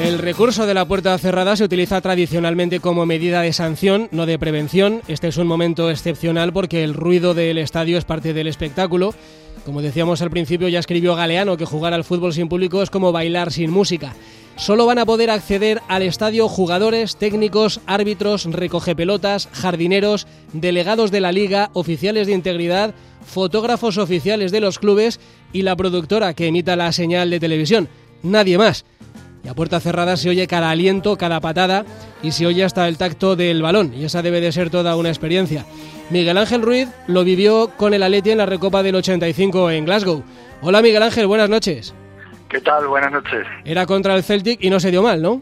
El recurso de la puerta cerrada se utiliza tradicionalmente como medida de sanción, no de prevención. Este es un momento excepcional porque el ruido del estadio es parte del espectáculo. Como decíamos al principio, ya escribió Galeano que jugar al fútbol sin público es como bailar sin música. Solo van a poder acceder al estadio jugadores, técnicos, árbitros, recogepelotas, jardineros, delegados de la liga, oficiales de integridad, fotógrafos oficiales de los clubes y la productora que emita la señal de televisión. Nadie más. Y a puerta cerrada se oye cada aliento, cada patada y se oye hasta el tacto del balón. Y esa debe de ser toda una experiencia. Miguel Ángel Ruiz lo vivió con el Atleti en la Recopa del 85 en Glasgow. Hola Miguel Ángel, buenas noches. ¿Qué tal? Buenas noches. Era contra el Celtic y no se dio mal, ¿no?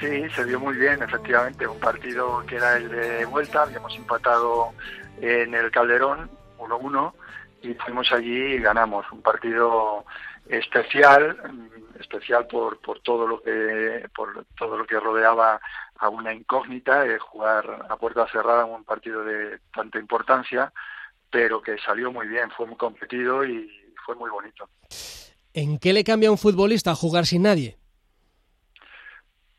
Sí, se dio muy bien, efectivamente. Un partido que era el de vuelta, habíamos empatado en el Calderón 1-1 y fuimos allí y ganamos. Un partido especial, especial por, por todo lo que por todo lo que rodeaba a una incógnita, de jugar a puerta cerrada en un partido de tanta importancia, pero que salió muy bien, fue muy competido y fue muy bonito. ¿En qué le cambia a un futbolista jugar sin nadie?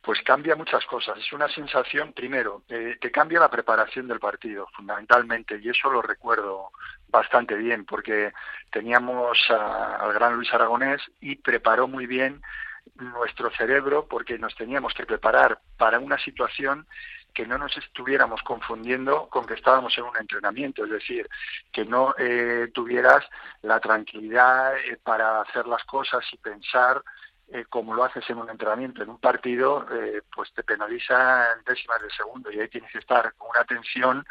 Pues cambia muchas cosas. Es una sensación, primero, eh, que cambia la preparación del partido, fundamentalmente, y eso lo recuerdo bastante bien, porque teníamos al gran Luis Aragonés y preparó muy bien nuestro cerebro, porque nos teníamos que preparar para una situación que no nos estuviéramos confundiendo con que estábamos en un entrenamiento, es decir, que no eh, tuvieras la tranquilidad eh, para hacer las cosas y pensar eh, como lo haces en un entrenamiento, en un partido, eh, pues te penaliza en décimas de segundo y ahí tienes que estar con una tensión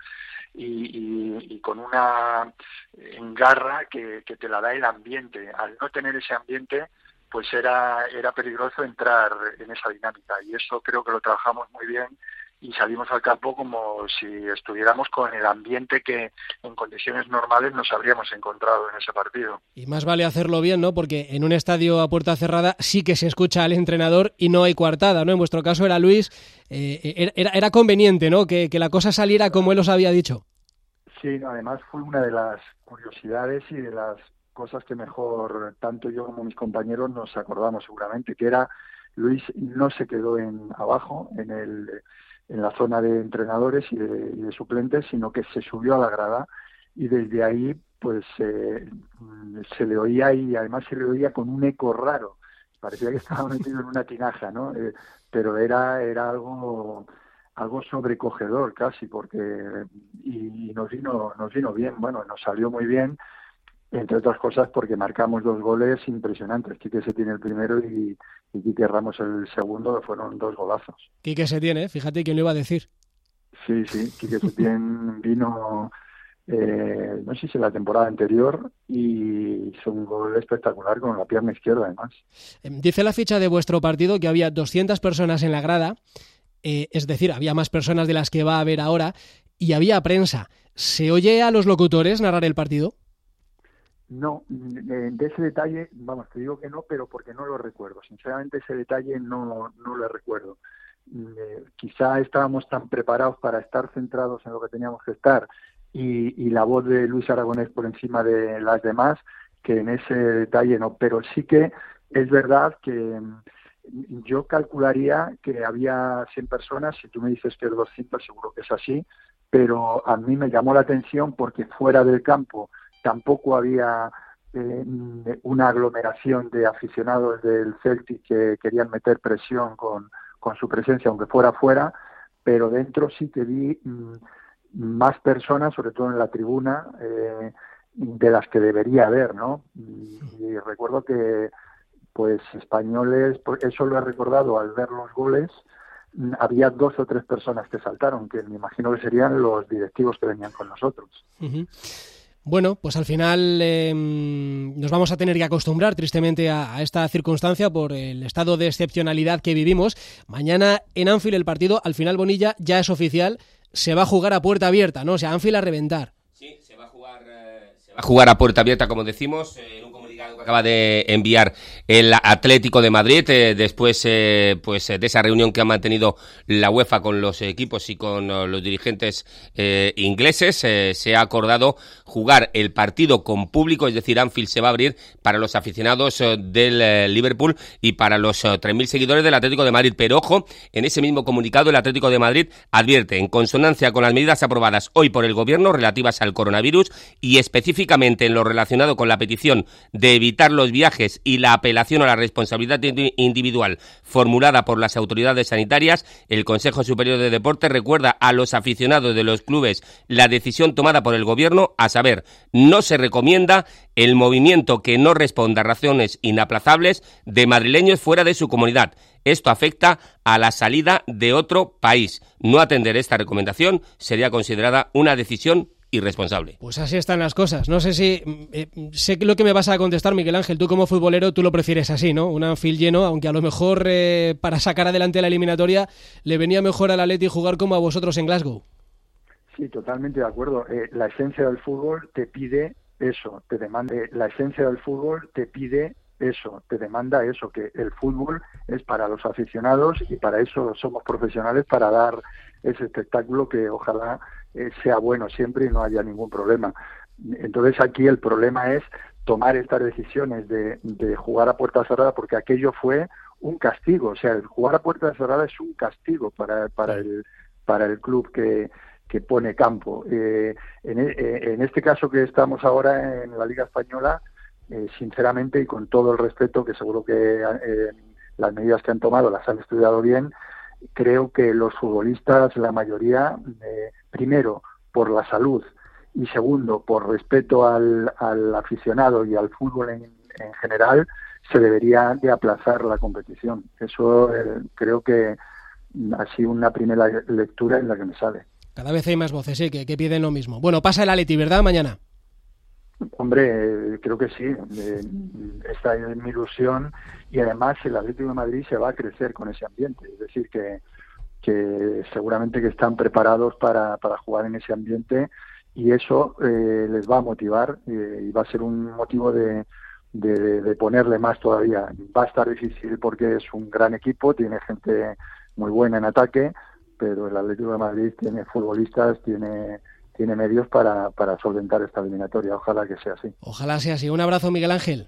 y, con una engarra que, que, te la da el ambiente. Al no tener ese ambiente, pues era, era peligroso entrar en esa dinámica y eso creo que lo trabajamos muy bien y salimos al campo como si estuviéramos con el ambiente que en condiciones normales nos habríamos encontrado en ese partido. Y más vale hacerlo bien, ¿no? Porque en un estadio a puerta cerrada sí que se escucha al entrenador y no hay coartada, ¿no? En vuestro caso era Luis, eh, era, era conveniente, ¿no? Que, que, la cosa saliera como él os había dicho. Sí, además fue una de las curiosidades y de las cosas que mejor tanto yo como mis compañeros nos acordamos seguramente, que era Luis no se quedó en abajo en el en la zona de entrenadores y de, suplentes, sino que se subió a la grada y desde ahí pues eh, se le oía y además se le oía con un eco raro. Parecía que estaba metido en una tinaja, ¿no? Eh, pero era, era algo algo sobrecogedor casi porque y, nos vino nos vino bien bueno nos salió muy bien entre otras cosas porque marcamos dos goles impresionantes. Quique se tiene el primero y, y Quique Ramos el segundo, fueron dos golazos. Quique se tiene, fíjate quién lo iba a decir. Sí, sí, Quique Setién vino, eh, no sé si la temporada anterior, y hizo un gol espectacular con la pierna izquierda además. Em, dice la ficha de vuestro partido que había 200 personas en la grada, eh, es decir, había más personas de las que va a haber ahora, y había prensa. ¿Se oye a los locutores narrar el partido? No, de ese detalle, vamos, te digo que no, pero porque no lo recuerdo. Sinceramente, ese detalle no, no lo recuerdo. Eh, quizá estábamos tan preparados para estar centrados en lo que teníamos que estar y, la voz de Luis Aragonés por encima de las demás, que en ese detalle no. Pero sí que es verdad que mm, yo calcularía que había 100 personas, si tú me dices que es 200, seguro que es así, pero a mí me llamó la atención porque fuera del campo tampoco había eh, una aglomeración de aficionados del Celtic que querían meter presión con, con su presencia, aunque fuera fuera, pero dentro sí que vi mm, más personas, sobre todo en la tribuna, eh, de las que debería haber, ¿no? Y, recuerdo que, pues, españoles, eso lo he recordado al ver los goles, mm, había dos o tres personas que saltaron, que me imagino que serían los directivos que venían con nosotros. Bueno, pues al final em, nos vamos a tener que acostumbrar tristemente a, esta circunstancia por el estado de excepcionalidad que vivimos. Mañana en Anfield el partido, al final Bonilla ya es oficial, se va a jugar a puerta abierta, ¿no? O sea, Anfield a reventar. Sí, se va a jugar, eh, a jugar a puerta abierta, como decimos, en un acaba de enviar el Atlético de Madrid después pues de esa reunión que ha mantenido la UEFA con los equipos y con los dirigentes ingleses. se ha acordado jugar el partido con público, es decir, Anfield se va a abrir para los aficionados del Liverpool y para los 3.000 seguidores del Atlético de Madrid. Pero ojo, en ese mismo comunicado el Atlético de Madrid advierte, en consonancia con las medidas aprobadas hoy por el Gobierno relativas al coronavirus y específicamente en lo relacionado con la petición de evitar los viajes y la apelación a la responsabilidad individual formulada por las autoridades sanitarias, el Consejo Superior de Deporte recuerda a los aficionados de los clubes la decisión tomada por el Gobierno, a saber, no se recomienda el movimiento que no responda a razones inaplazables de madrileños fuera de su comunidad. Esto afecta a la salida de otro país. No atender esta recomendación sería considerada una decisión irresponsable. Pues así están las cosas. No sé si mm, eh, sé lo que me vas a contestar, Miguel Ángel. Tú como futbolero tú lo prefieres así, ¿no? Un anfil lleno, aunque a lo mejor eh, para sacar adelante la eliminatoria le venía mejor al Atleti jugar como a vosotros en Glasgow. Sí, totalmente de acuerdo. Eh, la esencia del fútbol te pide eso, te demanda. la esencia del fútbol te pide eso, te demanda eso, que el fútbol es para los aficionados y para eso somos profesionales, para dar ese espectáculo que ojalá eh, sea bueno siempre y no haya ningún problema. Entonces aquí el problema es tomar estas decisiones de, de jugar a puerta cerrada porque aquello fue un castigo, o sea, el jugar a puerta cerrada es un castigo para, para, el, para el club que, que pone campo. Eh, en, eh, en, este caso que estamos ahora en la Liga Española, eh, sinceramente y con todo el respeto, que seguro que eh, las medidas que han tomado las han estudiado bien, creo que los futbolistas, la mayoría, eh, primero, por la salud y segundo, por respeto al, aficionado y al fútbol en, general, se debería de aplazar la competición. Eso creo que ha sido una primera lectura en la que me sale. Cada vez hay más voces que, que piden lo mismo. Bueno, pasa el Aleti, ¿verdad? Mañana. Hombre, creo que sí. Eh, esta es mi ilusión y además el Atlético de Madrid se va a crecer con ese ambiente. Es decir, que, que seguramente que están preparados para, para jugar en ese ambiente y eso eh, les va a motivar eh, y va a ser un motivo de, de, de, ponerle más todavía. Va a estar difícil porque es un gran equipo, tiene gente muy buena en ataque, pero el Atlético de Madrid tiene futbolistas, tiene tiene medios para, para solventar esta eliminatoria. Ojalá que sea así. Ojalá sea así. Un abrazo, Miguel Ángel.